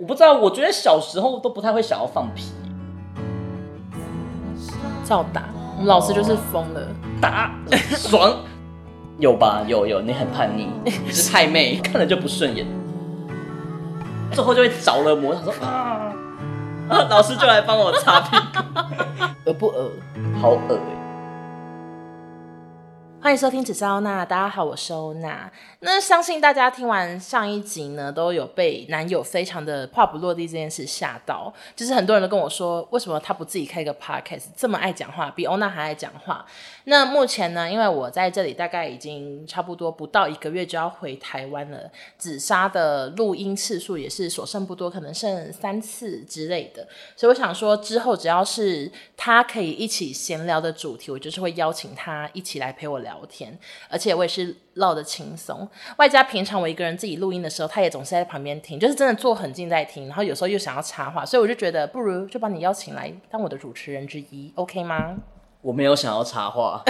我不知道，我觉得小时候都不太会想要放屁，照打。我们老师就是疯了，打 爽，有吧？有有，你很叛逆，是太妹，看了就不顺眼，最后就会着了魔，他说啊，老师就来帮我擦屁股，恶不恶？好恶欸。欢迎收听只是欧娜，大家好，我是欧娜。那相信大家听完上一集呢，都有被男友非常的话不落地这件事吓到。就是很多人都跟我说，为什么他不自己开个 podcast，这么爱讲话，比欧娜还爱讲话。那目前呢，因为我在这里大概已经差不多不到一个月就要回台湾了，紫砂的录音次数也是所剩不多，可能剩三次之类的。所以我想说，之后只要是他可以一起闲聊的主题，我就是会邀请他一起来陪我聊。聊天，而且我也是唠得轻松，外加平常我一个人自己录音的时候，他也总是在旁边听，就是真的坐很近在听，然后有时候又想要插话，所以我就觉得不如就把你邀请来当我的主持人之一，OK 吗？我没有想要插话，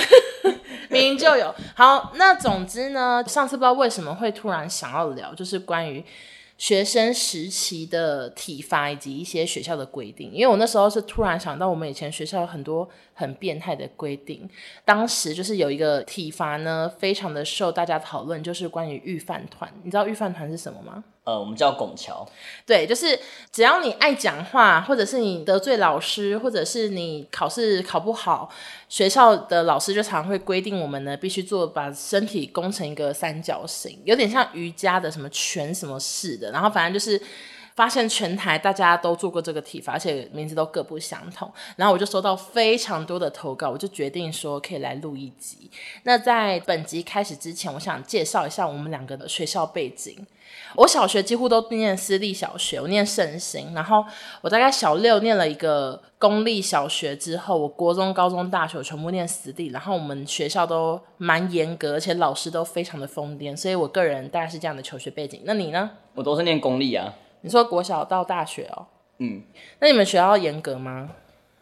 明明就有。好，那总之呢，上次不知道为什么会突然想要聊，就是关于。学生时期的体罚以及一些学校的规定，因为我那时候是突然想到，我们以前学校有很多很变态的规定。当时就是有一个体罚呢，非常的受大家讨论，就是关于预饭团。你知道预饭团是什么吗？呃，我们叫拱桥。对，就是只要你爱讲话，或者是你得罪老师，或者是你考试考不好，学校的老师就常会规定我们呢，必须做把身体弓成一个三角形，有点像瑜伽的什么拳什么式的。然后反正就是发现全台大家都做过这个体罚，而且名字都各不相同。然后我就收到非常多的投稿，我就决定说可以来录一集。那在本集开始之前，我想介绍一下我们两个的学校背景。我小学几乎都念私立小学，我念圣心，然后我大概小六念了一个公立小学之后，我国中、高中、大学全部念私立，然后我们学校都蛮严格，而且老师都非常的疯癫，所以我个人大概是这样的求学背景。那你呢？我都是念公立啊。你说国小到大学哦？嗯。那你们学校严格吗？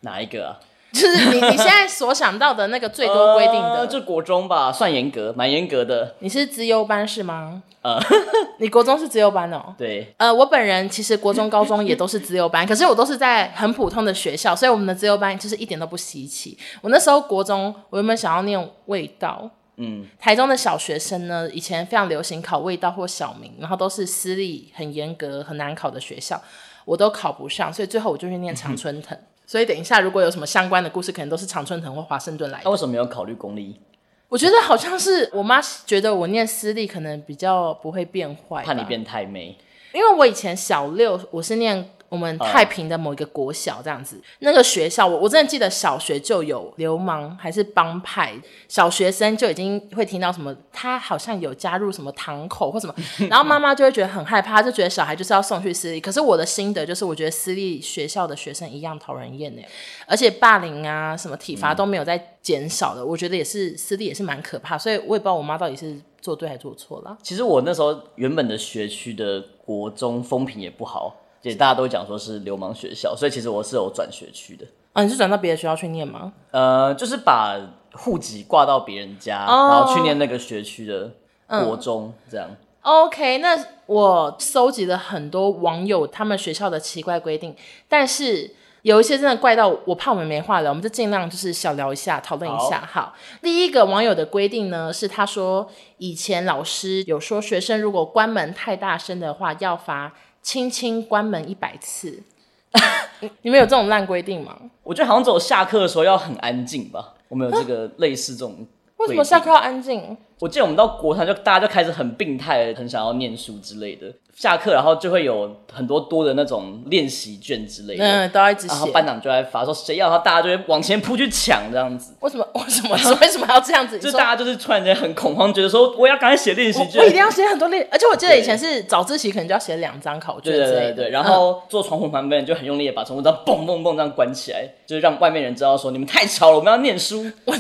哪一个啊？就是你你现在所想到的那个最多规定的，呃、就国中吧，算严格，蛮严格的。你是资优班是吗？呃，你国中是资优班哦。对。呃，我本人其实国中、高中也都是资优班，可是我都是在很普通的学校，所以我们的资优班就是一点都不稀奇。我那时候国中，我原本想要念味道，嗯，台中的小学生呢，以前非常流行考味道或小明，然后都是私立很严格、很难考的学校，我都考不上，所以最后我就去念常春藤。嗯所以等一下，如果有什么相关的故事，可能都是常春藤或华盛顿来的。那为什么没有考虑公立？我觉得好像是我妈觉得我念私立可能比较不会变坏，怕你变太妹。因为我以前小六我是念。我们太平的某一个国小这样子，那个学校我我真的记得小学就有流氓还是帮派，小学生就已经会听到什么，他好像有加入什么堂口或什么，然后妈妈就会觉得很害怕，就觉得小孩就是要送去私立。可是我的心得就是，我觉得私立学校的学生一样讨人厌呢，而且霸凌啊什么体罚都没有在减少的，我觉得也是私立也是蛮可怕，所以我也不知道我妈到底是做对还是做错了。其实我那时候原本的学区的国中风评也不好。也大家都讲说是流氓学校，所以其实我是有转学区的。啊，你是转到别的学校去念吗？呃，就是把户籍挂到别人家，哦，然后去念那个学区的国中，嗯，这样。OK，那我搜集了很多网友他们学校的奇怪规定，但是有一些真的怪到我怕我们没话聊，我们就尽量就是小聊一下，讨论一下。好，好，第一个网友的规定呢是他说以前老师有说学生如果关门太大声的话要罚。轻轻关门一百次，你们有这种烂规定吗？我觉得好像只有下课的时候要很安静吧。我们有这个类似这种。为什么下课要安静？我记得我们到国三就大家就开始很病态，很想要念书之类的。下课，然后就会有很多多的那种练习卷之类的，嗯，都要一直写。然后班长就在发说谁要，然后大家就会往前扑去抢这样子。为什么？为什么？为什么要这样子？就大家就是突然间很恐慌，觉得说我要赶快写练习卷，我一定要写很多练。而且我记得以前是早自习可能就要写两张考卷之类的。对对对对。然后坐窗户旁边就很用力的把窗户这样嘣嘣嘣这样关起来，就是让外面人知道说你们太吵了，我们要念书。我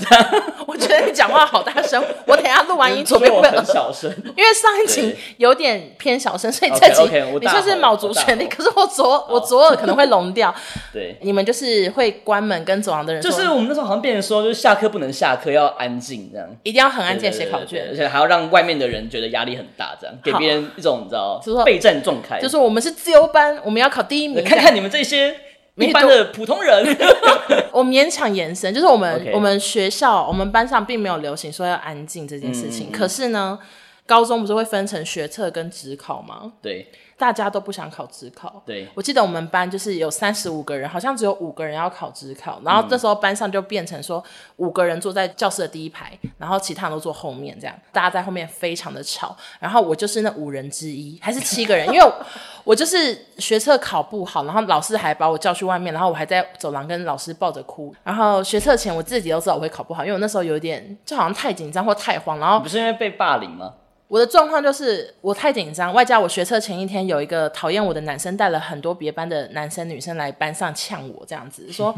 我觉得你讲话好大声，我等下录完音左边会很小声，因为上一集有点偏小声，所以这集你就是卯足全力。可是我左我左耳可能会聋掉。对，你们就是会关门跟走廊的人，就是我们那时候好像变成说，就是下课不能下课，要安静这样，一定要很安静写考卷，而且还要让外面的人觉得压力很大，这样给别人一种你知道，就是备战状态。就是我们是自由班，我们要考第一名。看看你们这些。一般的普通人，我勉强延伸，就是我们 Okay. 我们学校我们班上并没有流行说要安静这件事情，嗯、可是呢，高中不是会分成学测跟职考吗？对。大家都不想考职考。对，我记得我们班就是有三十五个人，好像只有五个人要考职考。然后这时候班上就变成说，五个人坐在教室的第一排，然后其他人都坐后面，这样大家在后面非常的吵。然后我就是那五人之一，还是七个人，因为 我就是学测考不好，然后老师还把我叫去外面，然后我还在走廊跟老师抱着哭。然后学测前我自己都知道我会考不好，因为我那时候有点就好像太紧张或太慌。然后不是因为被霸凌吗？我的状况就是我太紧张，外加我学车前一天有一个讨厌我的男生带了很多别班的男生女生来班上呛我，这样子 说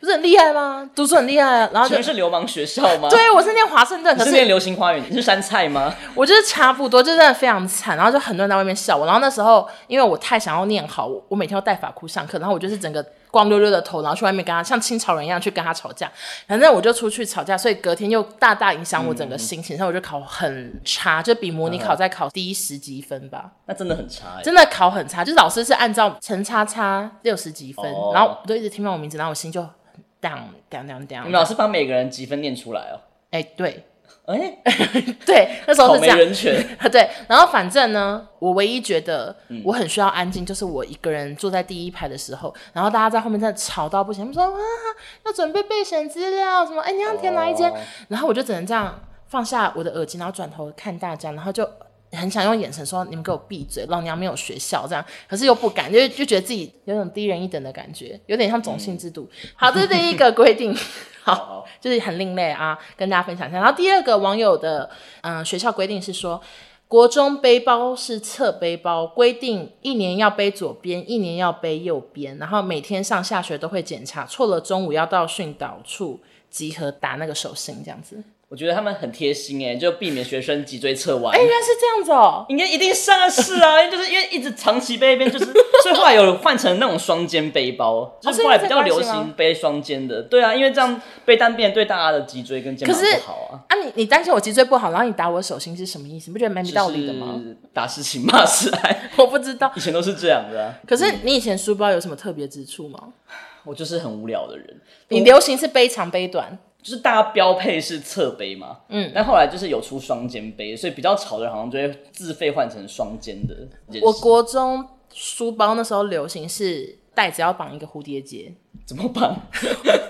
不是很厉害吗？读书很厉害啊，然后全是流氓学校吗？对，我是念华盛顿，可 是念流星花园，你是杉菜吗？我就是差不多，就真的非常惨，然后就很多人在外面笑我，然后那时候因为我太想要念好，我每天要带发箍上课，然后我就是整个。光溜溜的头，然后去外面跟他像清朝人一样去跟他吵架，反正我就出去吵架，所以隔天又大大影响我整个心情，所以、嗯、我就考很差，就比模拟考再考低十几分吧。那真的很差，真的考很差，就是老师是按照陈叉叉六十几分，哦、然后我就一直听到我名字，然后我心就 down down down down。你们老师把每个人积分念出来哦？哎，对。哎，欸、对，那时候是这样。人权 对，然后反正呢，我唯一觉得我很需要安静，就是我一个人坐在第一排的时候，然后大家在后面在吵到不行，他们说啊，要准备备选资料什么，哎，你要填哪一间？哦、然后我就只能这样放下我的耳机，然后转头看大家，然后就很想用眼神说，你们给我闭嘴，老娘没有学校这样，可是又不敢，就就觉得自己有种低人一等的感觉，有点像种姓制度。嗯、好，这是第一个规定。好，就是很另类啊，跟大家分享一下。然后第二个网友的，嗯、呃，学校规定是说，国中背包是侧背包，规定一年要背左边，一年要背右边，然后每天上下学都会检查，错了中午要到训导处集合打那个手心，这样子。我觉得他们很贴心哎，就避免学生脊椎侧弯。哎，原来是这样子哦，应该一定上是啊，就是因为一直长期背一边，就是 所以后来有换成那种双肩背包，就是后来比较流行背双肩的。对啊，因为这样背单边对大家的脊椎跟肩膀不好啊。啊，你你担心我脊椎不好，然后你打我手心是什么意思？你不觉得蛮没道理的吗？打是情骂是爱，我不知道，以前都是这样的啊。可是你以前书包有什么特别之处吗？我就是很无聊的人。你流行是背长背短？就是大家标配是侧背嘛，嗯，但后来就是有出双肩背，所以比较潮的人，好像就会自费换成双肩的。我国中书包那时候流行是带子要绑一个蝴蝶结。怎么绑？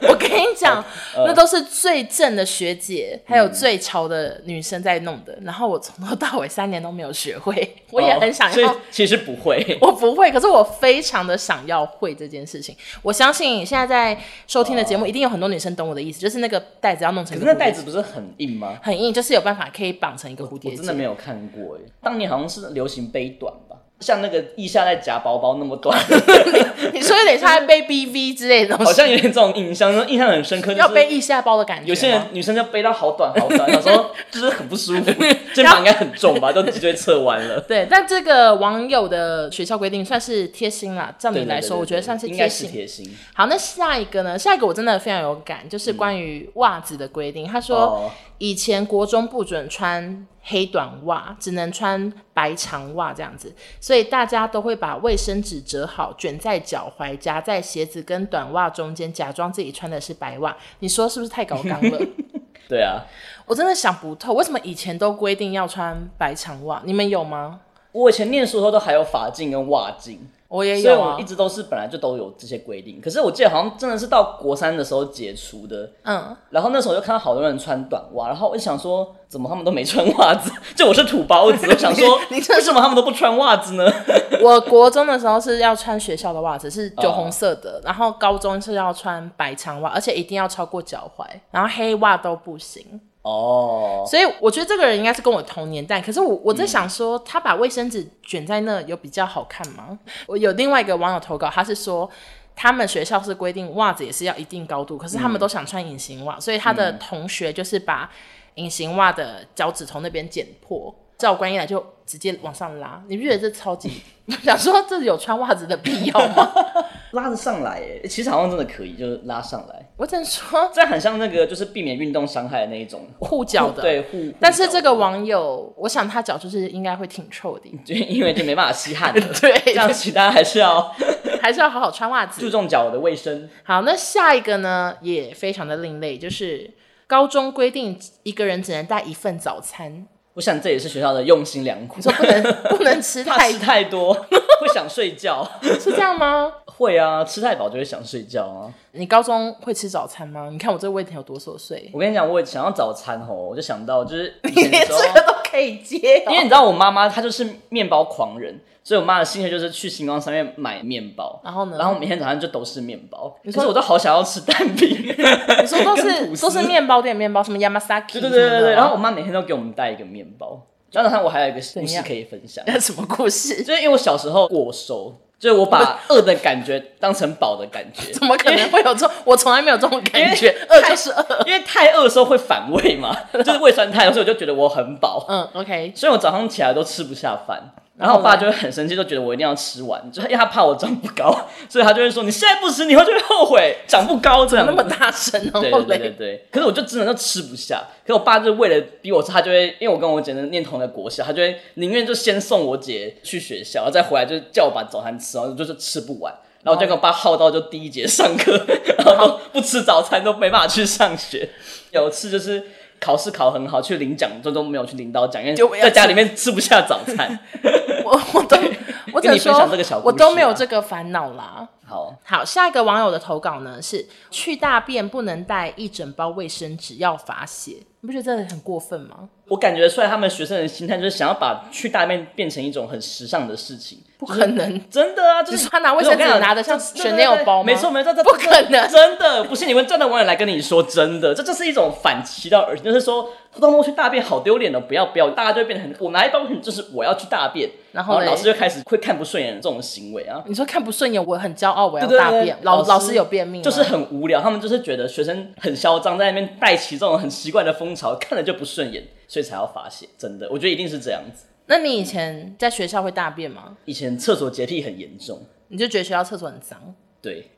我 跟你讲，呃、那都是最正的学姐，还有最潮的女生在弄的。嗯、然后我从头到尾三年都没有学会，我也很想要。哦、其实不会，我不会，可是我非常的想要会这件事情。我相信现在在收听的节目，一定有很多女生懂我的意思，就是那个袋子要弄成。可是那袋子不是很硬吗？很硬，就是有办法可以绑成一个蝴蝶结。我真的没有看过哎，当年好像是流行背短吧。像那个腋下在夹包包那么短，你说有点像在背 BV 之类的东西，好像有点这种印象，印象很深刻。就是、要背腋下包的感觉，有些人女生就背到好短好短，有时候 就是很不舒服，肩膀应该很重吧，都脊椎侧弯了。对，但这个网友的学校规定算是贴心啦，照你来说，我觉得算是贴心。应该是贴心。好，那下一个呢？下一个我真的非常有感，就是关于袜子的规定。嗯、他说。哦以前国中不准穿黑短袜，只能穿白长袜这样子，所以大家都会把卫生纸折好，卷在脚踝，夹在鞋子跟短袜中间，假装自己穿的是白袜。你说是不是太高纲了？对啊，我真的想不透，为什么以前都规定要穿白长袜？你们有吗？我以前念书的时候都还有法镜跟袜禁。我也有、啊，我一直都是本来就都有这些规定，可是我记得好像真的是到国三的时候解除的。嗯，然后那时候就看到好多人穿短袜，然后我就想说，怎么他们都没穿袜子？就我是土包子，我想说，你为什么他们都不穿袜子呢？我国中的时候是要穿学校的袜子，是酒红色的，哦、然后高中是要穿白长袜，而且一定要超过脚踝，然后黑袜都不行。哦，oh. 所以我觉得这个人应该是跟我同年代，可是我我在想说，他把卫生纸卷在那有比较好看吗？我有另外一个网友投稿，他是说他们学校是规定袜子也是要一定高度，可是他们都想穿隐形袜，嗯、所以他的同学就是把隐形袜的脚趾头那边剪破，教官一来就直接往上拉，你不觉得这超级？想说这有穿袜子的必要吗？拉得上来，哎，其实好像真的可以，就是拉上来。我只能说，这很像那个，就是避免运动伤害的那一种护脚的，对护。但是这个网友，我想他脚就是应该会挺臭的，就因为就没办法吸汗。对，这样其他还是要还是要好好穿袜子，注重脚的卫生。好，那下一个呢，也非常的另类，就是高中规定一个人只能带一份早餐。我想这也是学校的用心良苦。你说不能 不能吃太吃太多，会想睡觉，是这样吗？会啊，吃太饱就会想睡觉啊。你高中会吃早餐吗？你看我这个问题有多琐碎。我跟你讲，我想要早餐哦，我就想到就是你连这个都可以接，因为你知道我妈妈她就是面包狂人。所以，我妈的兴趣就是去星光上面买面包，然后呢，然后每天早上就都是面包。可是我都好想要吃蛋饼。你说都是 都是面包店面包，什么 Yamasaki？对对对对对。然后我妈每天都给我们带一个面包。然后我还有一个故事可以分享。那 什么故事？就是因为我小时候过瘦，就是我把饿的感觉当成饱的感觉。怎么可能会有这种？我从来没有这种感觉。饿就是饿，因为太饿的时候会反胃嘛，就是胃酸太多，所以我就觉得我很饱。嗯，OK。所以我早上起来都吃不下饭。然后我爸就会很生气，就觉得我一定要吃完，就因为他怕我长不高，所以他就会说：“你现在不吃，你以后就会后悔长不高。”这样那么大声，对对对对。可是我就真的就吃不下。可是我爸就为了逼我吃，他就会因为我跟我姐念同一个国小，他就会宁愿就先送我姐去学校，然后再回来就叫我把早餐吃完，就是吃不完。然后就跟我爸耗到就第一节上课，然后都不吃早餐都没办法去上学。有一次就是。考试考很好，去领奖最终没有去领到奖，因为在家里面吃不下早餐。我我都 我跟你分享这个小故事，啊，我都没有这个烦恼啦。好好，下一个网友的投稿呢是去大便不能带一整包卫生纸要罚写，你不觉得这很过分吗？我感觉出来他们学生的心态就是想要把去大便变成一种很时尚的事情，不可能，真的啊！就是他拿卫生纸拿的像 Chanel 包吗？没错没错，这不可能，真的不信你问站的网友来跟你说真的，这就是一种反其道而行，就是说偷偷摸去大便好丢脸的，不要不要，大家就会变成我拿一包卫生纸就是我要去大便，然后老师就开始会看不顺眼的这种行为啊！你说看不顺眼，我很骄傲，我要大便，老老师有便秘，就是很无聊，他们就是觉得学生很嚣张，在那边带起这种很奇怪的风潮，看了就不顺眼。所以才要罚写，真的，我觉得一定是这样子。那你以前在学校会大便吗？以前厕所洁癖很严重，你就觉得学校厕所很脏？对，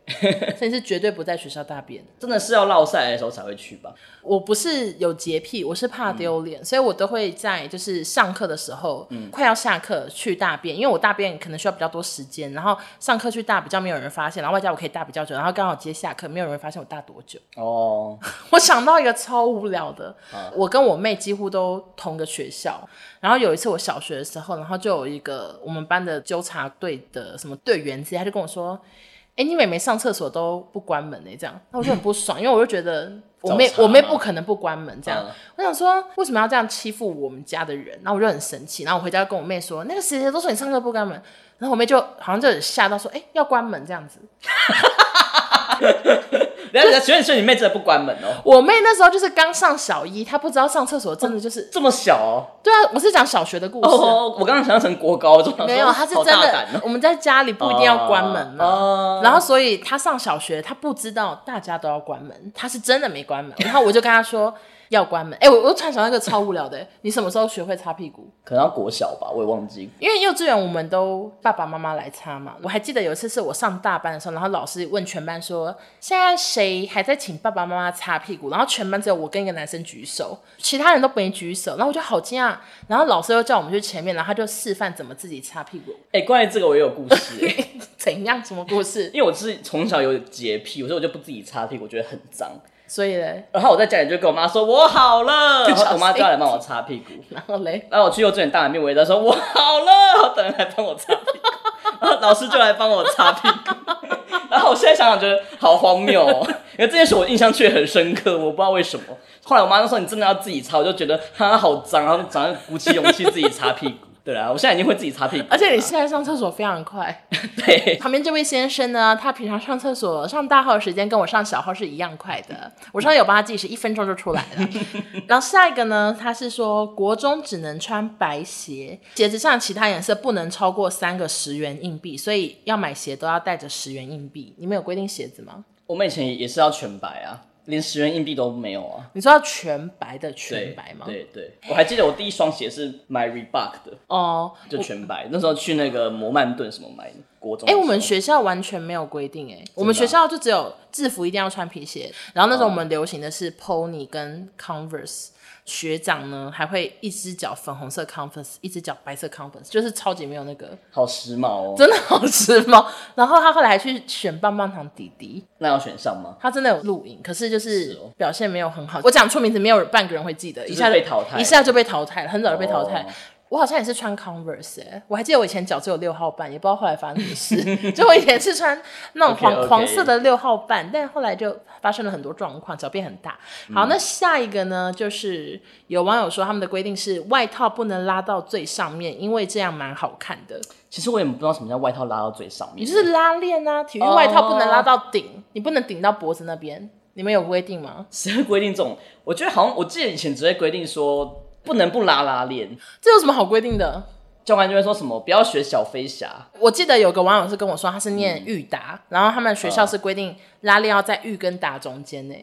所以是绝对不在学校大便，真的是要落赛的时候才会去吧？我不是有洁癖，我是怕丢脸，嗯、所以我都会在就是上课的时候，嗯，快要下课去大便，因为我大便可能需要比较多时间，然后上课去大比较没有人发现，然后外加我可以大比较久，然后刚好接下课，没有人发现我大多久。哦，我想到一个超无聊的，啊、我跟我妹几乎都同个学校，然后有一次我小学的时候，然后就有一个我们班的纠察队的什么队员之类，他就跟我说。哎、欸，你妹妹上厕所都不关门呢？这样，那我就很不爽，因为我就觉得我妹我妹不可能不关门这样。嗯、我想说，为什么要这样欺负我们家的人？然后我就很生气，然后我回家跟我妹说，那个谁谁都说你上课不关门，然后我妹就好像就吓到说，哎、欸，要关门这样子。等下，请问你说你妹真的不关门哦？我妹那时候就是刚上小一，她不知道上厕所真的就是、哦、这么小哦。对啊，我是讲小学的故事。哦，我刚刚想象成国高中。没有，她是真的。哦、我们在家里不一定要关门嘛。哦。然后，所以她上小学，她不知道大家都要关门，她是真的没关门。然后我就跟她说。要关门，哎、欸，我我突然想到一个超无聊的，你什么时候学会擦屁股？可能要国小吧，我也忘记。因为幼稚园我们都爸爸妈妈来擦嘛。我还记得有一次是我上大班的时候，然后老师问全班说：“现在谁还在请爸爸妈妈擦屁股？”然后全班只有我跟一个男生举手，其他人都没举手。然后我就好惊讶。然后老师又叫我们去前面，然后他就示范怎么自己擦屁股。哎、欸，关于这个我也有故事。怎样？什么故事？因为我是从小有洁癖，所以我就不自己擦屁股，我觉得很脏。所以嘞，然后我在家里就跟我妈说，我好了，然后我妈就要来帮我擦屁股。然后嘞，然后我去幼稚园大便，我也在说我好了，等人来帮我擦屁股。然后 老师就来帮我擦屁股。然后我现在想想觉得好荒谬哦，因为这件事我印象却很深刻，我不知道为什么。后来我妈就说你真的要自己擦，我就觉得哈好脏，然后早上鼓起勇气自己擦屁股。对啊，我现在已经会自己擦屁股，而且你现在上厕所非常快。对，旁边这位先生呢，他平常上厕所上大号的时间跟我上小号是一样快的。我上次有帮他计时，一分钟就出来了。然后下一个呢，他是说国中只能穿白鞋，鞋子上其他颜色不能超过三个十元硬币，所以要买鞋都要带着十元硬币。你们有规定鞋子吗？我们以前也是要全白啊。连十元硬币都没有啊！你知道全白的全白吗？对对，对，我还记得我第一双鞋是买 Reebok 的哦，就全白。那时候去那个摩曼顿什么买的，国中。哎、欸，我们学校完全没有规定哎、欸，我们学校就只有制服一定要穿皮鞋，然后那时候我们流行的是 Pony 跟 Converse。学长呢，还会一只脚粉红色 Converse，一只脚白色 Converse，就是超级没有那个，好时髦哦，真的好时髦。然后他后来还去选棒棒糖弟弟，那要选上吗？他真的有录影，可是就是表现没有很好。我讲出名字，没有半个人会记得，一下就被淘汰，一下就被淘汰了，很早就被淘汰。哦我好像也是穿 Converse 哎、欸，我还记得我以前脚只有六号半，也不知道后来发生什么事。就我以前是穿那种黄 okay, okay. 黄色的六号半，但后来就发生了很多状况，脚变很大。好，那下一个呢，就是有网友说他们的规定是外套不能拉到最上面，因为这样蛮好看的。其实我也不知道什么叫外套拉到最上面，你就是拉链啊，体育外套不能拉到顶，你不能顶到脖子那边。你们有规定吗？谁会规定这种？我觉得好像我记得以前只会规定说。不能不拉拉链，这有什么好规定的？教官就会说什么不要学小飞侠。我记得有个网友是跟我说，他是念育达，嗯，然后他们学校是规定拉链要在育跟达中间呢，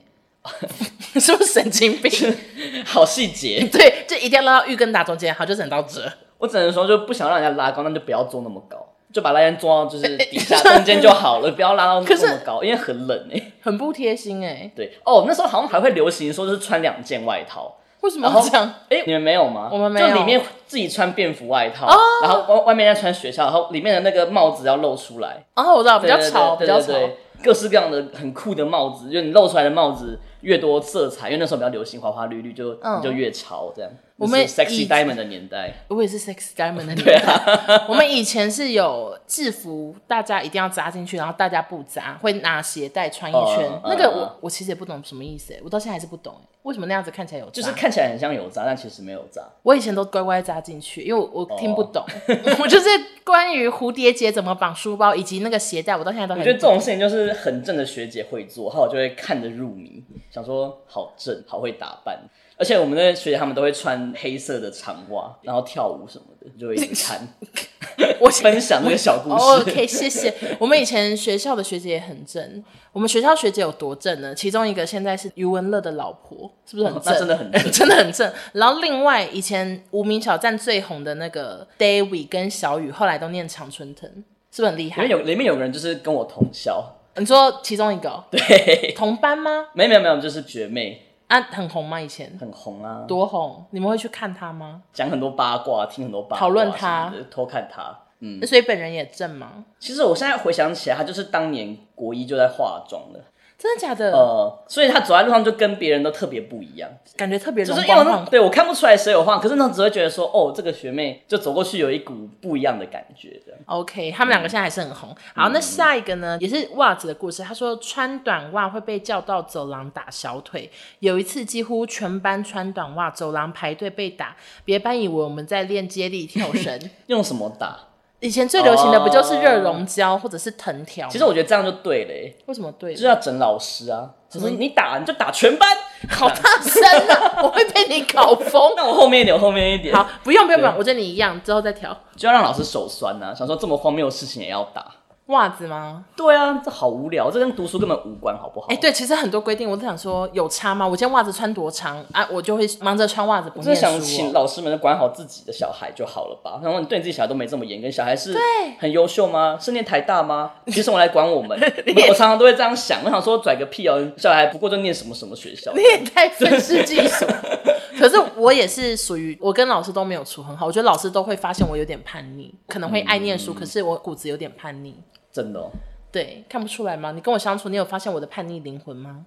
是不是神经病？好细节，对，就一定要拉到育跟达中间，好，就整到这。我只能说，就不想让人家拉高，那就不要做那么高，就把拉链做到就是底下中间就好了，不要拉到那么高，因为很冷哎，很不贴心哎。对哦，那时候好像还会流行说，就是穿两件外套。为什么要这样？哎、欸，你们没有吗？我们没有，就里面自己穿便服外套，哦、然后外外面再穿学校，然后里面的那个帽子要露出来。哦，我知道，比较潮，比较潮，各式各样的很酷的帽子，就你露出来的帽子越多色彩，因为那时候比较流行花花绿绿，就、嗯、你就越潮这样。我们 sexy diamond 的年代，我也是 sexy diamond 的年代。啊，我们以前是有制服，大家一定要扎进去，然后大家不扎，会拿鞋带穿一圈。嗯、那个我、嗯、我其实也不懂什么意思，我到现在还是不懂，为什么那样子看起来有扎？就是看起来很像有扎，但其实没有扎。我以前都乖乖扎进去，因为我我听不懂。哦、我就是关于蝴蝶结怎么绑书包以及那个鞋带，我到现在都。我觉得这种事情就是很正的学姐会做，然后我就会看得入迷，想说好正，好会打扮。而且我们那些学姐他们都会穿黑色的长袜，然后跳舞什么的，就会一直看。我分享那个小故事。OK，谢谢。我们以前学校的学姐也很正。我们学校学姐有多正呢？其中一个现在是余文乐的老婆，是不是很正？哦、那真的很正，真的很正。然后另外以前无名小站最红的那个 David 跟小雨，后来都念常春藤，是不是很厉害？里面有里面有个人就是跟我同校。你说其中一个？对，同班吗？没有没有没有，就是学妹。啊，很红吗？以前很红啊，多红！你们会去看他吗？讲很多八卦，听很多八卦，讨论他，偷看他。嗯，所以本人也正吗？其实我现在回想起来，他就是当年国一就在化妆的。真的假的？呃，所以他走在路上就跟别人都特别不一样，感觉特别就是因为那对我看不出来谁有晃，可是呢，只会觉得说，哦，这个学妹就走过去有一股不一样的感觉的。OK，他们两个现在还是很红。嗯、好，那下一个呢，也是袜子的故事。他说穿短袜会被叫到走廊打小腿，有一次几乎全班穿短袜走廊排队被打，别班以为我们在练接力跳绳。用什么打？以前最流行的不就是热熔胶或者是藤条？其实我觉得这样就对了。为什么对？就是要整老师啊！就是你打你就打全班，好大声啊！我会被你搞疯。那我后面一点，我后面一点。好，不用不用不用，我跟你一样，之后再调。就要让老师手酸呐，想说这么荒谬的事情也要打。袜子吗？对啊，这好无聊，这跟读书根本无关，好不好？哎、欸，对，其实很多规定，我都想说有差吗？我今天袜子穿多长啊，我就会忙着穿袜子不念书。我想请老师们管好自己的小孩就好了吧？然后你对你自己小孩都没这么严，跟小孩是很优秀吗？是念台大吗？凭什么来管我们，我常常都会这样想。我想说拽个屁哦，小孩不过就念什么什么学校，你也太愤世嫉俗。可是我也是属于我跟老师都没有处很好，我觉得老师都会发现我有点叛逆，可能会爱念书，嗯、可是我骨子有点叛逆，真的、哦。对，看不出来吗？你跟我相处，你有发现我的叛逆灵魂吗？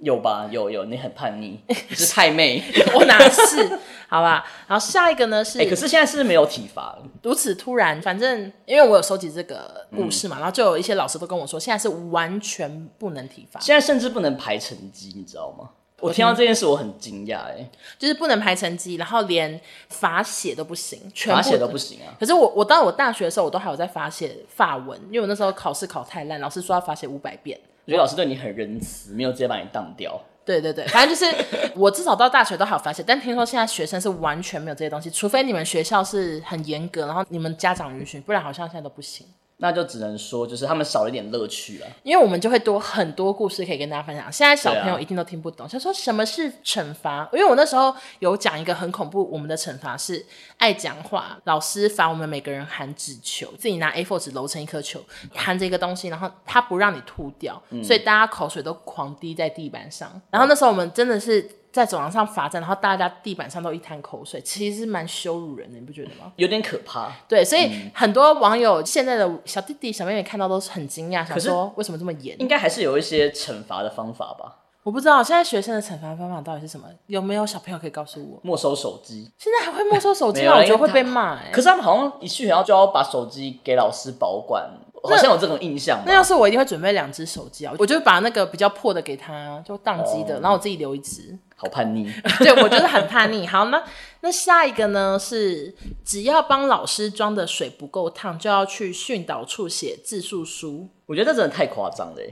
有吧，有有，你很叛逆，你是太妹，我哪是？好吧，然后下一个呢是，可是现在是没有体罚了，如此突然，反正因为我有收集这个故事嘛、嗯，然后就有一些老师都跟我说，现在是完全不能体罚，现在甚至不能排成绩，你知道吗？我听到这件事，我很惊讶，哎，就是不能排成绩，然后连罚写都不行，全部罚写都不行啊。可是我，我到我大学的时候，我都还有在罚写法文，因为我那时候考试考太烂，老师说要罚写五百遍。我觉得老师对你很仁慈，没有直接把你当掉。对对对，反正就是 我至少到大学都还有罚写，但听说现在学生是完全没有这些东西，除非你们学校是很严格，然后你们家长允许，不然好像现在都不行。那就只能说，就是他们少了一点乐趣了。因为我们就会多很多故事可以跟大家分享。现在小朋友一定都听不懂，他、啊、说什么是惩罚？因为我那时候有讲一个很恐怖，我们的惩罚是爱讲话，老师罚我们每个人含纸球，自己拿 A4 纸揉成一颗球，含着一个东西，然后他不让你吐掉，嗯、所以大家口水都狂滴在地板上。然后那时候我们真的是。在走廊上罚站，然后大家地板上都一滩口水，其实是蛮羞辱人的，你不觉得吗？有点可怕。对，所以很多网友现在的小弟弟、小妹妹看到都是很惊讶，想说为什么这么严？应该还是有一些惩罚的方法吧？我不知道现在学生的惩罚方法到底是什么？有没有小朋友可以告诉我？没收手机？现在还会没收手机吗？我觉得会被骂哎。可是他们好像一去学校就要把手机给老师保管。好像有这种印象。那要是我一定会准备两只手机啊，我就把那个比较破的给他，就宕机的，哦、然后我自己留一只。好叛逆，对，我就是很叛逆。好，那那下一个呢是，只要帮老师装的水不够烫，就要去训导处写自述书。我觉得这真的太夸张了。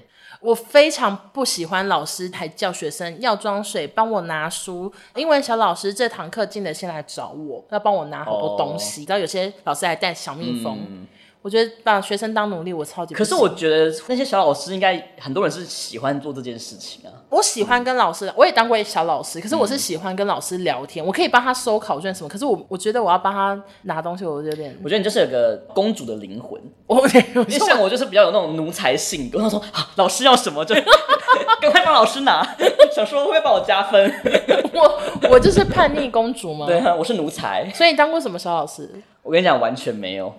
我非常不喜欢老师还叫学生要装水，帮我拿书。因为小老师这堂课进得先来找我，要帮我拿好多东西。然后、哦、有些老师还带小蜜蜂。嗯我觉得把学生当奴隶，我超级。可是我觉得那些小老师应该很多人是喜欢做这件事情啊。我喜欢跟老师，我也当过小老师，可是我是喜欢跟老师聊天，嗯、我可以帮他收考卷什么。可是我我觉得我要帮他拿东西，我就有点。我觉得你就是有个公主的灵魂。我因为像我就是比较有那种奴才性格，他说啊，老师要什么就 赶快帮老师拿，想说会不会帮我加分？我我就是叛逆公主吗？对啊，我是奴才。所以你当过什么小老师？我跟你讲，完全没有。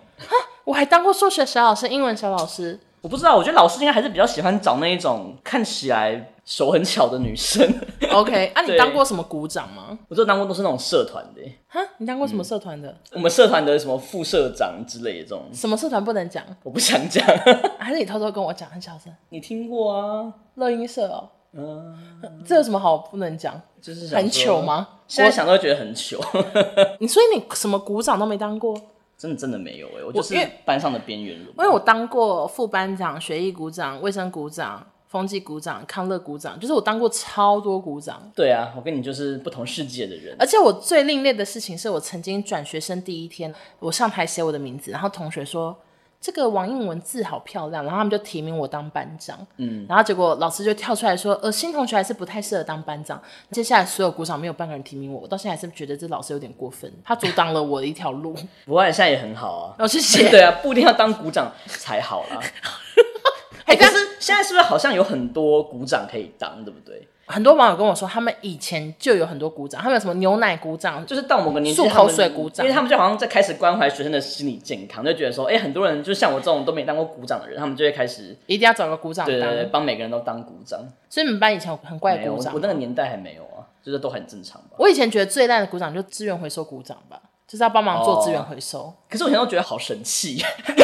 我还当过数学小老师、英文小老师。我不知道，我觉得老师应该还是比较喜欢找那一种看起来手很巧的女生。OK，啊，你当过什么鼓掌吗？我就当过都是那种社团的。哈，你当过什么社团的？我们社团的什么副社长之类的这种。什么社团不能讲？我不想讲。还是你偷偷跟我讲，很小声。你听过啊？乐音社哦。嗯，这有什么好不能讲？就是很糗吗？现在想都觉得很糗。你所以你什么鼓掌都没当过？真的真的没有哎、欸，我就是班上的边缘人。因为我当过副班长、学艺股长、卫生股长、风纪股长、康乐股长，就是我当过超多股长。对啊，我跟你就是不同世界的人。而且我最另类的事情是我曾经转学生第一天，我上台写我的名字，然后同学说。这个王印文字好漂亮，然后他们就提名我当班长，嗯，然后结果老师就跳出来说，呃，新同学还是不太适合当班长。接下来所有鼓掌没有半个人提名我，我到现在还是觉得这老师有点过分，他阻挡了我的一条路。不过现在也很好啊，老师写对啊，不一定要当鼓掌才好啦。哎，但是现在是不是好像有很多鼓掌可以当，对不对？很多网友跟我说，他们以前就有很多鼓掌，他们有什么牛奶鼓掌，就是到某个年纪，漱口水鼓掌，因为他们就好像在开始关怀学生的心理健康，就觉得说，哎、欸，很多人就像我这种都没当过鼓掌的人，他们就会开始一定要找个股长当，对对对，帮每个人都当鼓掌。所以你们班以前有很怪的股长？我那个年代还没有啊，就是都很正常吧。我以前觉得最烂的鼓掌就资源回收鼓掌吧。就是要帮忙做资源回收，哦，可是我现在都觉得好神奇。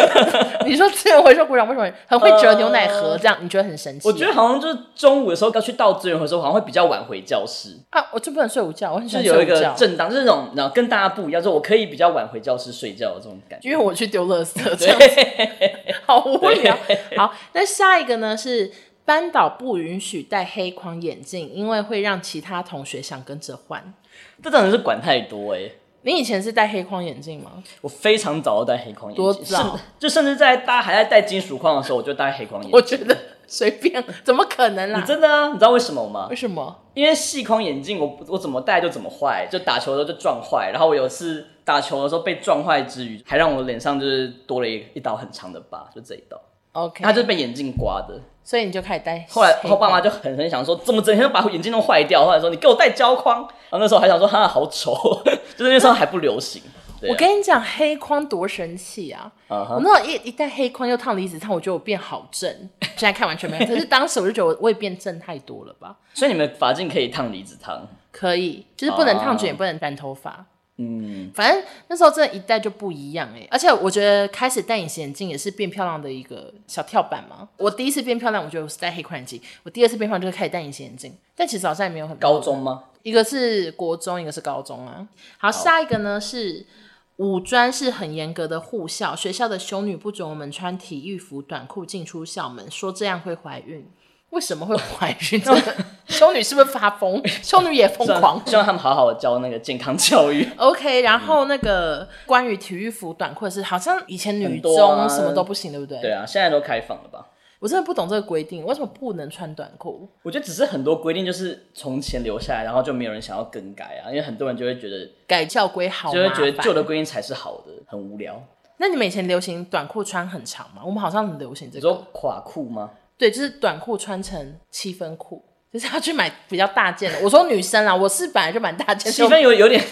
你说资源回收股长为什么很会折牛奶盒？这样、呃、你觉得很神奇？我觉得好像就是中午的时候要去倒资源回收，好像会比较晚回教室啊。我就不能睡午觉，我很喜欢睡午觉。有一个正当，就是那种然后跟大家不一样，就是我可以比较晚回教室睡觉的这种感觉。因为我去丢垃圾，这样子 好无聊。好，那下一个呢是班导不允许戴黑框眼镜，因为会让其他同学想跟着换。这真的是管太多哎、欸。你以前是戴黑框眼镜吗？我非常早就戴黑框眼镜，多早？就甚至在大家还在戴金属框的时候，我就戴黑框眼镜。我觉得随便，怎么可能啦？你真的啊？你知道为什么吗？为什么？因为细框眼镜，我我怎么戴就怎么坏，就打球的时候就撞坏。然后我有次打球的时候被撞坏之余，还让我脸上就是多了一一道很长的疤，就这一道。OK，他就是被眼镜刮的。所以你就开始戴。后来我爸妈就很很想说，怎么整天都把眼镜弄坏掉？后来说你给我戴胶框。然后那时候还想说，哈，好丑，就是那时候还不流行。啊、我跟你讲，黑框多神奇啊！Uh huh. 我那时候一一戴黑框又烫离子烫，我觉得我变好正。现在看完全没有，可是当时我就觉得我 我也变正太多了吧？所以你们发镜可以烫离子烫？可以，就是不能烫卷，uh. 也不能染头发。嗯，反正那时候真的一戴就不一样哎、欸，而且我觉得开始戴隐形眼镜也是变漂亮的一个小跳板嘛。我第一次变漂亮，我觉得我是戴黑框眼镜；我第二次变漂亮就是开始戴隐形眼镜。但其实好像也没有很高中吗？一个是国中，一个是高中啊。好，好下一个呢是五专是很严格的护校，学校的修女不准我们穿体育服短裤进出校门，说这样会怀孕。为什么会怀孕？修女是不是发疯？修女也疯狂，希望他们好好的教那个健康教育。OK，然后那个关于体育服短裤是，好像以前女中什么都不行，对不对？对啊，现在都开放了吧？我真的不懂这个规定，为什么不能穿短裤？我觉得只是很多规定就是从前留下来，然后就没有人想要更改啊，因为很多人就会觉得改校规好，就会觉得旧的规定才是好的，很无聊。那你们以前流行短裤穿很长吗？我们好像很流行这个。你说垮裤吗？对，就是短裤穿成七分裤，就是要去买比较大件的。我说女生啊，我是本来就蛮大件的，七分有有点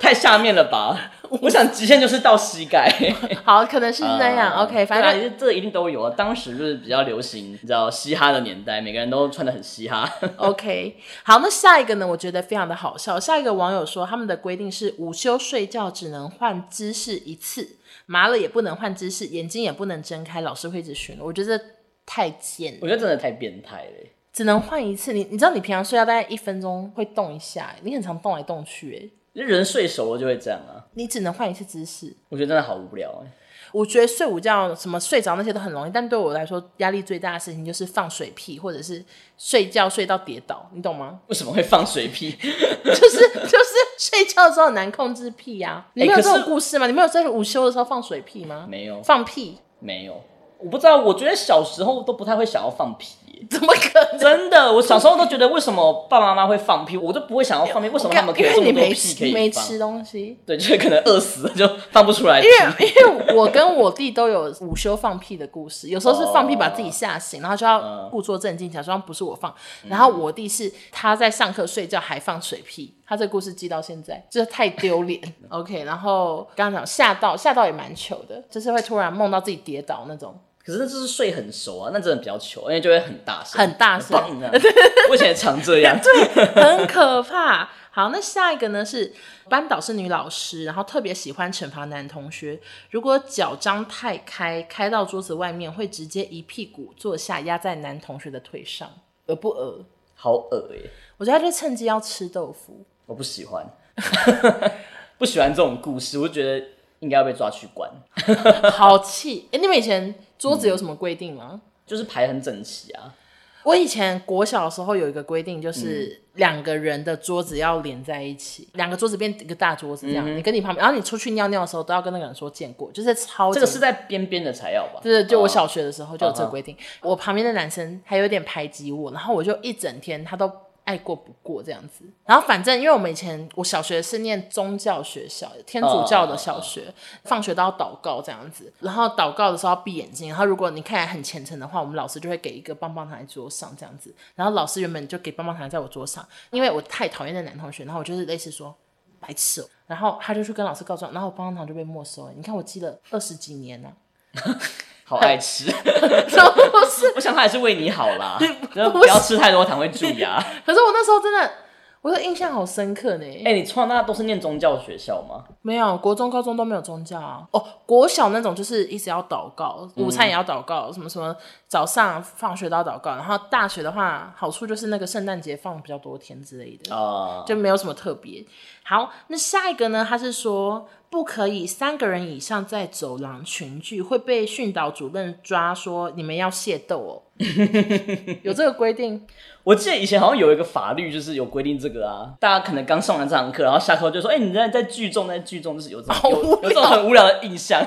太下面了吧？我想极限就是到膝盖。好，可能是那样。Uh, OK，反正、啊、这一定都有啊。当时就是比较流行，你知道嘻哈的年代，每个人都穿的很嘻哈。OK，好，那下一个呢？我觉得非常的好笑。下一个网友说，他们的规定是午休睡觉只能换姿势一次，麻了也不能换姿势，眼睛也不能睁开，老师会一直巡。我觉得。太贱，我觉得真的太变态了。只能换一次，你你知道你平常睡觉大概一分钟会动一下，你很常动来动去，哎，人睡熟了就会这样啊。你只能换一次姿势，我觉得真的好无聊哎。我觉得睡午觉什么睡着那些都很容易，但对我来说压力最大的事情就是放水屁，或者是睡觉睡到跌倒，你懂吗？为什么会放水屁？就是就是睡觉的时候很难控制屁呀、啊。你没有这种故事吗？你没有在午休的时候放水屁吗？没有，放屁没有。我不知道，我觉得小时候都不太会想要放屁，怎么可能？真的，我小时候都觉得为什么爸爸妈妈会放屁，我都不会想要放屁。为什么他们可以这么多屁可以放？没吃东西，对，就是可能饿死了就放不出来。因为因为我跟我弟都有午休放屁的故事，有时候是放屁把自己吓醒，然后就要故作镇静，假装不是我放。然后我弟是他在上课睡觉还放水屁，他这个故事记到现在，就是太丢脸。OK，然后刚刚讲吓到吓到也蛮糗的，就是会突然梦到自己跌倒那种。可是那就是睡很熟啊，那真的比较糗，因为就会很大声，很大声。我以前常这样，对，很可怕。好，那下一个呢是班导是女老师，然后特别喜欢惩罚男同学，如果脚张太开，开到桌子外面，会直接一屁股坐下压在男同学的腿上，恶不恶？好恶耶！我觉得他就趁机要吃豆腐。我不喜欢，不喜欢这种故事，我就觉得应该要被抓去关。好气！哎、欸，你们以前。桌子有什么规定吗？嗯？就是排很整齐啊。我以前国小的时候有一个规定，就是两个人的桌子要连在一起，两、嗯、个桌子变一个大桌子这样。嗯、你跟你旁边，然后你出去尿尿的时候都要跟那个人说见过，就是超。这个是在边边的才要吧？对，就我小学的时候就有这个规定。哦、我旁边的男生还有点排挤我，然后我就一整天他都。爱过不过这样子，然后反正因为我们以前我小学是念宗教学校，天主教的小学，放学都要祷告这样子，然后祷告的时候要闭眼睛，然后如果你看起来很虔诚的话，我们老师就会给一个棒棒糖在桌上这样子，然后老师原本就给棒棒糖在我桌上，因为我太讨厌那男同学，然后我就是类似说白痴哦，然后他就去跟老师告状，然后我棒棒糖就被没收了，你看我记了二十几年了。好爱吃，是我想他也是为你好啦，不要吃太多糖会蛀牙。可是我那时候真的。我的印象好深刻呢。哎、欸，你从小到大都是念宗教学校吗？没有，国中、高中都没有宗教啊。哦，国小那种就是一直要祷告，午餐也要祷告，嗯、什么什么，早上放学都要祷告。然后大学的话，好处就是那个圣诞节放比较多天之类的啊，就没有什么特别。好，那下一个呢？他是说不可以三个人以上在走廊群聚，会被训导主任抓，说你们要械斗哦。有这个规定？我记得以前好像有一个法律，就是有规定这个啊。大家可能刚上完这堂课，然后下课就说：“哎、欸，你在在聚众，在聚众，就是有这种有有这种很无聊的印象。”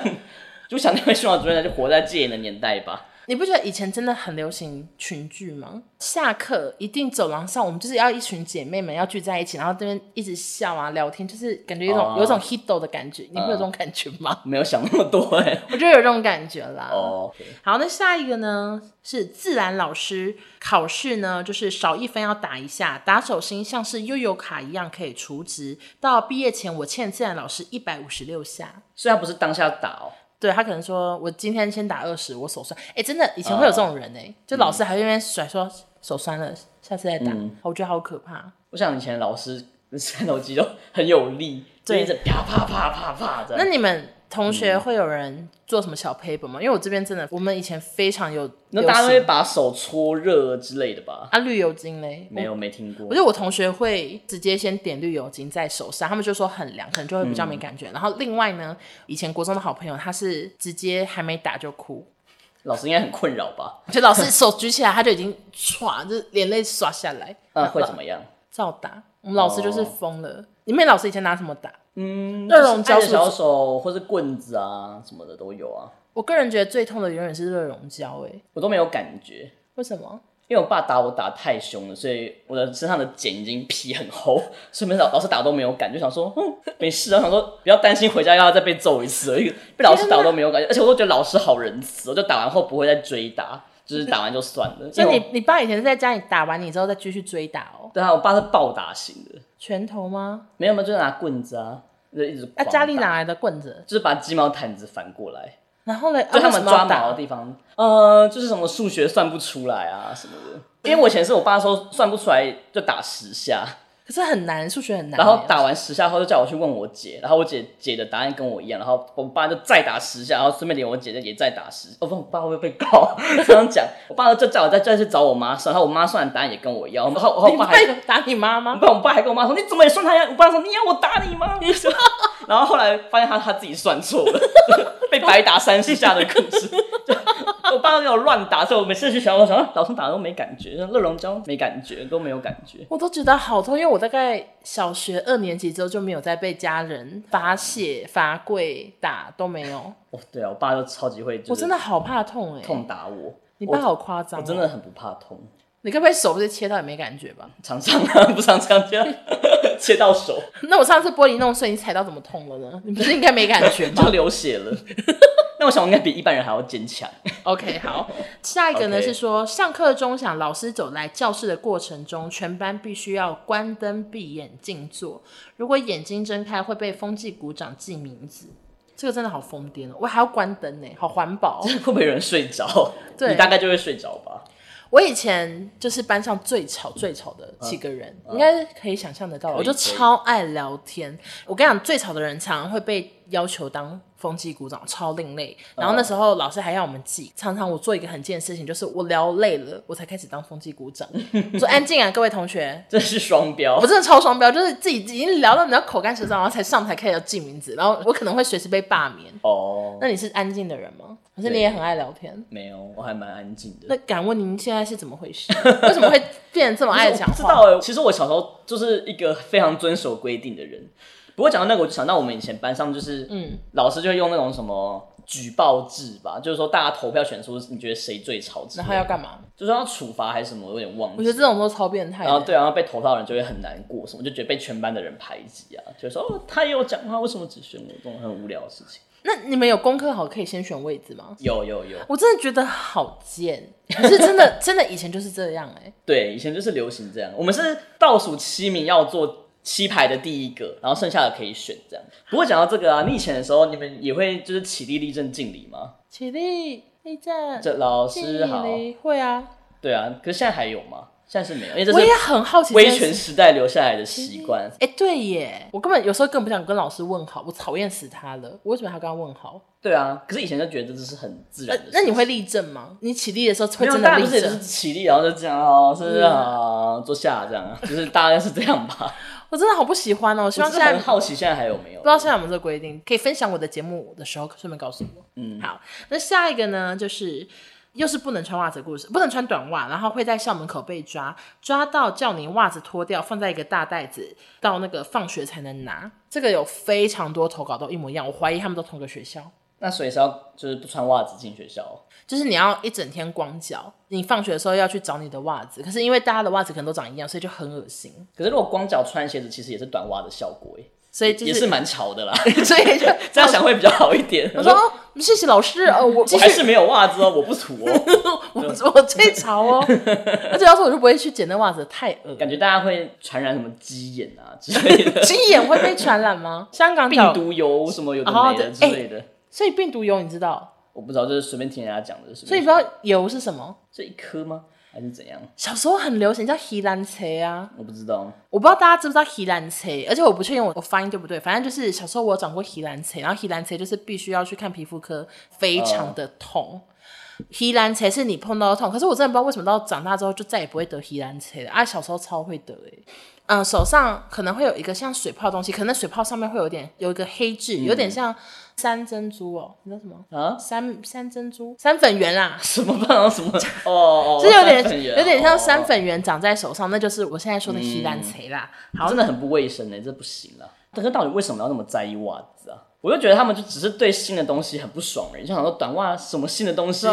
就想那位训导主任就活在戒严的年代吧。你不觉得以前真的很流行群聚吗？下课一定走廊上，我们就是要一群姐妹们要聚在一起，然后这边一直笑啊聊天，就是感觉有一种、uh, 有一种 hito 的感觉。你会有这种感觉吗？没有想那么多哎，我觉得有这种感觉啦。哦，okay. 好，那下一个呢是自然老师考试呢，就是少一分要打一下，打手心像是悠悠卡一样可以除值。到毕业前我欠自然老师一百五十六下，虽然不是当下打哦。对，他可能说，我今天先打二十，我手酸。哎，真的，以前会有这种人哎、呃，就老师还在那边甩说手酸了，下次再打。嗯、我觉得好可怕。我想以前的老师 三头肌都很有力，对着啪啪啪啪啪的。那你们？同学会有人做什么小 paper 吗？因为我这边真的，我们以前非常有，那大家都会把手搓热之类的吧？啊，绿油精嘞？没有，没听过。我觉得我同学会直接先点绿油精在手上，他们就说很凉，可能就会比较没感觉。嗯、然后另外呢，以前国中的好朋友，他是直接还没打就哭。老师应该很困扰吧？就老师手举起来，他就已经唰，就眼泪刷下来。那会怎么样？照打。我们老师就是疯了。你们老师以前拿什么打？嗯，热熔胶、小手或是棍子啊什么的都有啊。我个人觉得最痛的永远是热熔胶，哎，我都没有感觉。为什么？因为我爸打我打太凶了，所以我的身上的茧已经皮很厚，所以每次老师打都没有感觉，想说嗯没事啊，想说不要担心回家要再被揍一次，被老师打都没有感觉，而且我都觉得老师好仁慈，我就打完后不会再追打，就是打完就算了。所以你你爸以前是在家里打完你之后再继续追打哦？对啊，我爸是暴打型的。拳头吗？没有嘛，就是拿棍子啊，就一直。啊，家里哪来的棍子？就是把鸡毛毯子反过来。然后呢？就他们抓毛的地方，呃，就是什么数学算不出来啊什么的。因为我以前是我爸说算不出来就打十下。可是很难，数学很难。然后打完十下后，就叫我去问我姐，然后我姐姐的答案跟我一样，然后我爸就再打十下，然后顺便连我姐姐也再打十。我问我爸会不会被告？这样讲，我爸就叫我再再去找我妈算，然后我妈算的答案也跟我一样。然后 我爸还打你妈吗？不，我爸还跟我妈说，你怎么也算他呀？我爸说你要我打你吗？然后后来发现他他自己算错了，被白打三十下的故事。我爸给我乱打，所以我每次去学校，我想老师打都没感觉，热熔胶没感觉，都没有感觉。我都觉得好痛，因为我大概小学二年级之后就没有再被家人罚写、罚跪打都没有。哦，对啊，我爸就超级会，我真的好怕痛哎，痛打我。你爸好夸张，我真的很不怕痛。你该不会手不是切到也没感觉吧？常常啊，不常常这样 切到手。那我上次玻璃弄碎，你踩到怎么痛了呢？你不是应该没感觉吗？就流血了。那我想我应该比一般人还要坚强。OK，好，下一个呢 Okay. 是说，上课钟响，老师走来教室的过程中，全班必须要关灯、闭眼静坐。如果眼睛睁开，会被风纪鼓掌记名字。这个真的好疯癫哦！我还要关灯呢，好环保。会不会有人睡着？对，你大概就会睡着吧。我以前就是班上最吵最吵的几个人，嗯、应该可以想象得到。我就超爱聊天。我跟你讲，最吵的人常常会被要求当风纪股长，超另类。然后那时候老师还要我们记，常常我做一个很贱的事情，就是我聊累了，我才开始当风纪股长。我 说安静啊，各位同学，这是双标。我真的超双标，就是自己已经聊到你要口干舌燥，然后才上台开始要记名字，然后我可能会随时被罢免。哦，那你是安静的人吗？可是你也很爱聊天？没有，我还蛮安静的。那敢问您现在是怎么回事？为什么会变得这么爱讲话？知道哎，其实我小时候就是一个非常遵守规定的人。不过讲到那个，我就想到我们以前班上就是，嗯，老师就会用那种什么举报制吧，就是说大家投票选出你觉得谁最吵，然后要干嘛？就是要处罚还是什么？我有点忘记。我觉得这种都超变态。然后对，然后被投票的人就会很难过，什么就觉得被全班的人排挤啊，就说哦，他也有讲话，为什么只选我？这种很无聊的事情。那你们有功课好可以先选位置吗？有有有。我真的觉得好贱，可是真的真的以前就是这样哎、欸。对，以前就是流行这样。我们是倒数七名要做。七排的第一个，然后剩下的可以选这样。不过讲到这个啊，你以前的时候，你们也会就是起立立正敬礼吗？起立立正，这老师好。会啊。对啊，可是现在还有吗？现在是没有，因为这是我也很好奇，威权时代留下来的习惯。哎、欸，对耶，我根本有时候更不想跟老师问好，我讨厌死他了。我为什么还要跟他问好？对啊，可是以前就觉得这是很自然的、呃。那你会立正吗？你起立的时候会真的立正？就是起立，然后就这样哦，是不是啊？坐下这样，就是大概是这样吧。我真的好不喜欢哦！我希望现在很好奇，现在还有没有？不知道现在有没有这个规定，可以分享我的节目的时候顺便告诉我。嗯，好。那下一个呢，就是又是不能穿袜子的故事，不能穿短袜，然后会在校门口被抓，抓到叫你袜子脱掉，放在一个大袋子，到那个放学才能拿。这个有非常多投稿都一模一样，我怀疑他们都同个学校。那所以是要就是不穿袜子进学校？就是你要一整天光脚，你放学的时候要去找你的袜子，可是因为大家的袜子可能都长一样，所以就很恶心。可是如果光脚穿鞋子，其实也是短袜的效果，所以、就是、也是蛮潮的啦。所以就这样想会比较好一点。我说，谢谢老师，呃，我我还是没有袜子哦，我不土哦，我我最潮哦。而且要是我就不会去捡那袜子，太恶。感觉大家会传染什么鸡眼啊之类的。鸡眼会被传染吗？香港病毒有什么有的没的之类的。欸、所以病毒油你知道？我不知道，就是随便听人家讲的。所以你不知道油是什么？这一颗吗？还是怎样？小时候很流行叫鱼篮车啊。我不知道，我不知道大家知不知道鱼篮车，而且我不确定我我发音对不对。反正就是小时候我有长过鱼篮车，然后鱼篮车就是必须要去看皮肤科，非常的痛。鱼篮车是你碰到的痛，可是我真的不知道为什么到长大之后就再也不会得鱼篮车了啊！小时候超会得哎、欸。嗯、呃，手上可能会有一个像水泡的东西，可能水泡上面会有点有一个黑痣，嗯、有点像三珍珠哦，你知道什么啊？三三珍珠，三粉圆啦？什么办什么？哦 哦，是有点有点像三粉圆长在手上，那就是我现在说的西兰锤啦。嗯、好，真的很不卫生呢，这不行了。但是到底为什么要那么在意袜子啊？我就觉得他们就只是对新的东西很不爽而已，就想说短袜什么新的东西，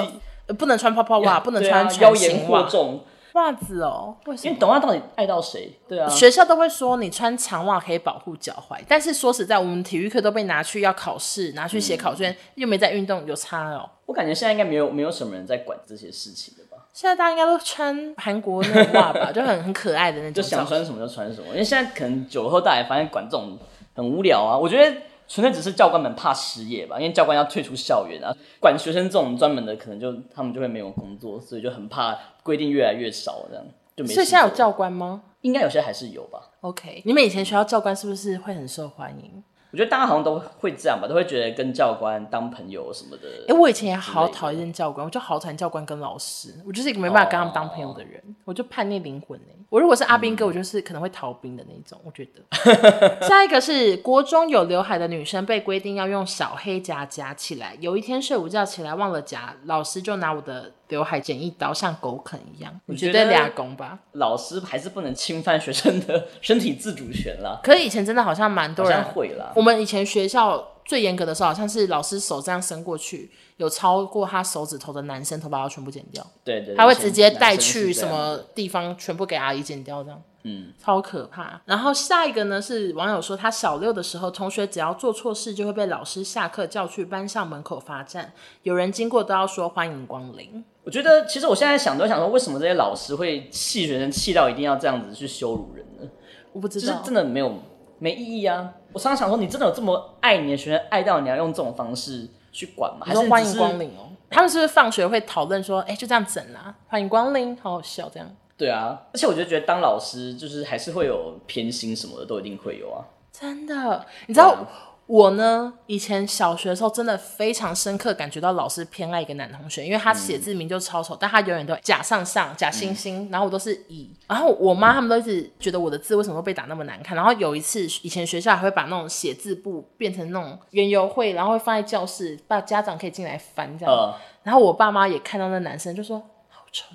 不能穿泡泡袜，不能穿妖言惑众。袜子哦，为什么？因为短袜到底爱到谁？对啊，学校都会说你穿长袜可以保护脚踝，但是说实在，我们体育课都被拿去要考试，拿去写考卷，嗯、又没在运动，有差哦。我感觉现在应该没有没有什么人在管这些事情了吧？现在大家应该都穿韩国那种袜吧，就很很可爱的那种，就想穿什么就穿什么。因为现在可能久后大家发现管这种很无聊啊，我觉得。纯粹只是教官们怕失业吧，因为教官要退出校园啊，管学生这种专门的，可能就他们就会没有工作，所以就很怕规定越来越少，这样就没。所以现在有教官吗？应该有些还是有吧。OK，你们以前学校教官是不是会很受欢迎？我觉得大家好像都会这样吧，都会觉得跟教官当朋友什么的。哎、欸，我以前也好讨厌教官，我就好讨厌教官跟老师，我就是一个没办法跟他们当朋友的人，哦、我就叛逆灵魂。我如果是阿兵哥，嗯、我就是可能会逃兵的那种。我觉得。下一个是国中有刘海的女生被规定要用小黑夹夹起来，有一天睡午觉起来忘了夹，老师就拿我的刘海剪一刀，像狗啃一样。我觉得俩公吧。老师还是不能侵犯学生的身体自主权了。可是以前真的好像蛮多人会了。我们以前学校最严格的时候，好像是老师手这样伸过去，有超过他手指头的男生头发要全部剪掉。对，对对，他会直接带去什么地方，全部给阿姨剪掉这样。嗯，超可怕。然后下一个呢是网友说，他小六的时候，同学只要做错事，就会被老师下课叫去班上门口罚站，有人经过都要说欢迎光临。我觉得其实我现在想都想说，为什么这些老师会气学生气到一定要这样子去羞辱人呢？我不知道，真的没有没意义啊。我常常想说，你真的有这么爱你的学生，爱到你要用这种方式去管吗？还是欢迎光临哦？他们是不是放学会讨论说，哎，就这样整啊？欢迎光临，好好笑这样。对啊，而且我就觉得当老师就是还是会有偏心什么的，都一定会有啊。真的，你知道、啊、我呢？以前小学的时候真的非常深刻感觉到老师偏爱一个男同学，因为他写字名就超丑，嗯、但他永远都假上上假星星，嗯、然后我都是乙。然后我妈他们都一直觉得我的字为什么会被打那么难看。然后有一次，以前学校还会把那种写字簿变成那种圆游会，然后会放在教室，把家长可以进来翻这样。呃、然后我爸妈也看到那男生就说。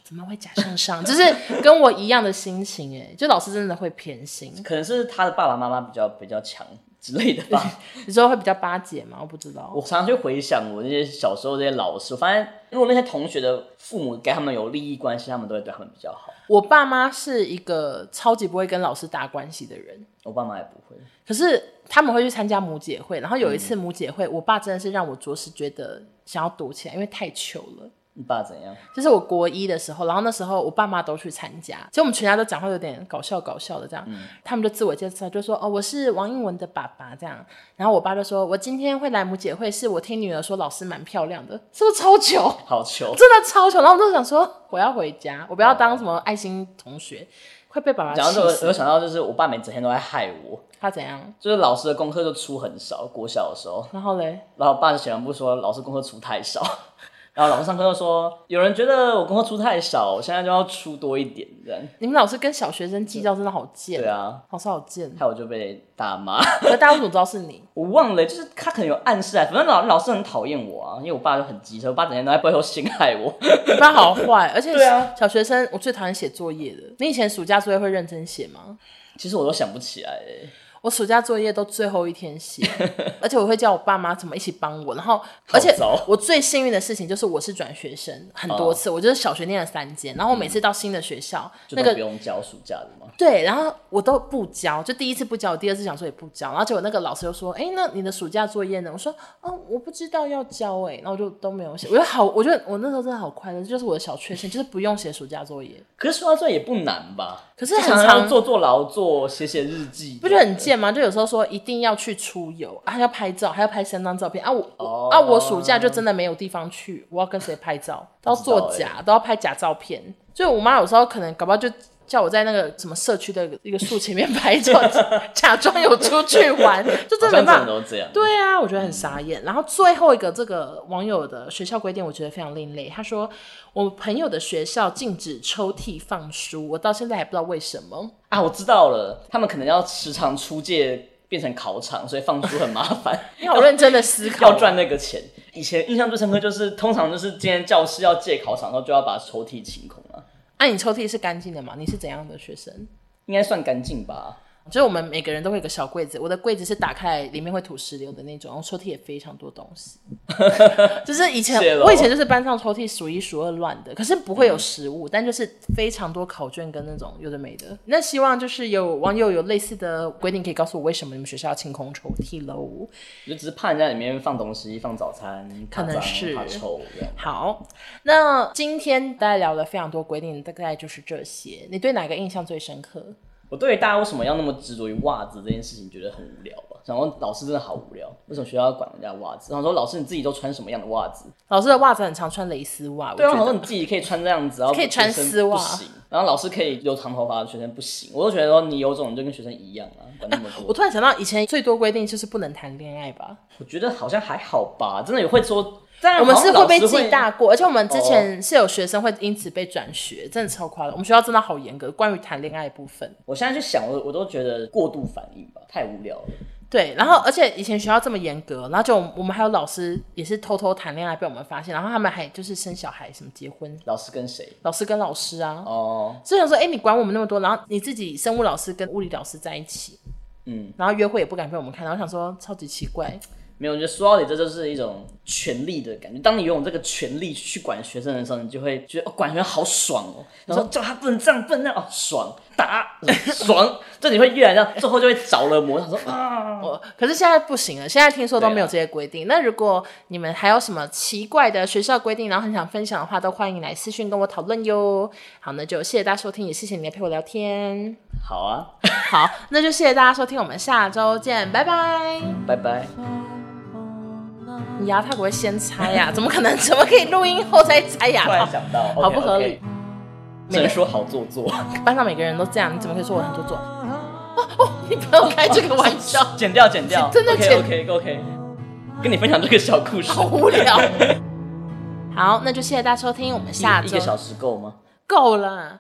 怎么会假上上？就是跟我一样的心情哎，就老师真的会偏心，可能是他的爸爸妈妈比较比较强 之类的吧。你说会比较巴结吗？我不知道。我常常去回想我那些小时候那些老师，我发现如果那些同学的父母跟他们有利益关系，他们都会对他们比较好。我爸妈是一个超级不会跟老师打关系的人，我爸妈也不会。可是他们会去参加母姐会，然后有一次母姐会，嗯、我爸真的是让我着实觉得想要躲起来，因为太糗了。你爸怎样？就是我国一的时候，然后那时候我爸妈都去参加，其实我们全家都讲话有点搞笑搞笑的这样，嗯、他们就自我介绍，就说哦，我是王英文的爸爸这样，然后我爸就说，我今天会来母姐会，是我听女儿说老师蛮漂亮的，是不是超糗？好糗，真的超糗。然后我就想说，我要回家，我不要当什么爱心同学，会被爸爸气死。讲到这个，我有想到就是我爸每整天都在害我，他怎样？就是老师的功课就出很少，国小的时候，然后嘞，然后我爸就显然不说老师功课出太少。然后老师上课就说，有人觉得我功课出太少，我现在就要出多一点，这样。你们老师跟小学生计较真的好贱。对啊，老师好贱。害我就被大骂。那大家怎么知道是你？我忘了，就是他可能有暗示啊。反正老老师很讨厌我啊，因为我爸就很机车，我爸整天都在背后陷害我。你爸好坏，而且对啊，小学生我最讨厌写作业的。你以前暑假作业会认真写吗？其实我都想不起来。我暑假作业都最后一天写，而且我会叫我爸妈怎么一起帮我。然后，而且我最幸运的事情就是我是转学生很多次，我就是小学念了三间，然后我每次到新的学校，那个不用交暑假的吗？对，然后我都不交，就第一次不交，我第二次想说也不交，然后结果那个老师又说：“哎，那你的暑假作业呢？”我说：“哦，我不知道要交哎。”然后我就都没有写。我觉得好，我觉得我那时候真的好快乐，这就是我的小确幸，就是不用写暑假作业。可是暑假作业也不难吧？可是很常做做劳作，写写日记，不就很贱吗？就有时候说一定要去出游啊，要拍照，还要拍三张照片啊！我、oh, 啊，我暑假就真的没有地方去，我要跟谁拍照？都要做假，都要拍假照片。所以我妈有时候可能搞不好就叫我在那个什么社区的一个树前面拍照，假装有出去玩，就真的没办法。都这样。对啊，我觉得很傻眼。然后最后一个这个网友的学校规定，我觉得非常另类。他说，我朋友的学校禁止抽屉放书，我到现在还不知道为什么啊。我知道了，他们可能要时常出借。变成考场，所以放书很麻烦。你好认真的思考，要赚那个钱。以前印象最深刻就是，通常就是今天教室要借考场，然后就要把抽屉清空了。那、你抽屉是干净的吗？你是怎样的学生？应该算干净吧。就是我们每个人都会有个小柜子，我的柜子是打开里面会吐石榴的那种，然后抽屉也非常多东西。就是以前我以前就是班上抽屉数一数二乱的，可是不会有食物，嗯，但就是非常多考卷跟那种有的没的。那希望就是有网友有类似的规定，可以告诉我为什么你们学校要清空抽屉喽？就只是怕人家里面放东西，放早餐，可能是怕臭。好，那今天大家聊了非常多规定，大概就是这些。你对哪个印象最深刻？我对大家为什么要那么执着于袜子这件事情觉得很无聊吧？然后老师真的好无聊，为什么学校要管人家袜子？然后说老师你自己都穿什么样的袜子？老师的袜子很常穿蕾丝袜。对啊，然后你自己可以穿这样子，然后可以穿丝袜。然后老师可以留长头发的学生不行，我都觉得说你有种你就跟学生一样啊，管那么多。我突然想到以前最多规定就是不能谈恋爱吧？我觉得好像还好吧，真的也会说。我们是会被记大过，而且我们之前是有学生会因此被转学，真的超夸张。我们学校真的好严格，关于谈恋爱部分。我现在去想，我我都觉得过度反应吧，太无聊了。对，然后而且以前学校这么严格，然后就我们还有老师也是偷偷谈恋爱被我们发现，然后他们还就是生小孩什么结婚。老师跟谁？老师跟老师啊。哦。所以想说，哎，你管我们那么多，然后你自己生物老师跟物理老师在一起，嗯，然后约会也不敢被我们看，到，我想说超级奇怪。没有，我觉得说到底，这就是一种权力的感觉。当你拥有这个权力去管学生的时候，你就会觉得哦，管学生好爽哦。然后叫他不能这样，不能那样，哦，爽打爽，就你会越来这样，最后就会着了魔。他说啊，我可是现在不行了，现在听说都没有这些规定，啊。那如果你们还有什么奇怪的学校规定，然后很想分享的话，都欢迎来私讯跟我讨论哟。好，那就谢谢大家收听，也谢谢你来陪我聊天。好啊，好，那就谢谢大家收听，我们下周见，拜拜，拜拜。你牙套不会先拆呀、怎么可能？怎么可以录音后再拆牙套？突然想到，好不合理。只能说好做作。班上每个人都这样，你怎么可以说我很做作？哦哦，你不要开这个玩笑。剪掉，剪掉。真的剪。OK OK OK。跟你分享这个小故事。好无聊。好，那就谢谢大家收听，我们下周。一个小时够吗？够了。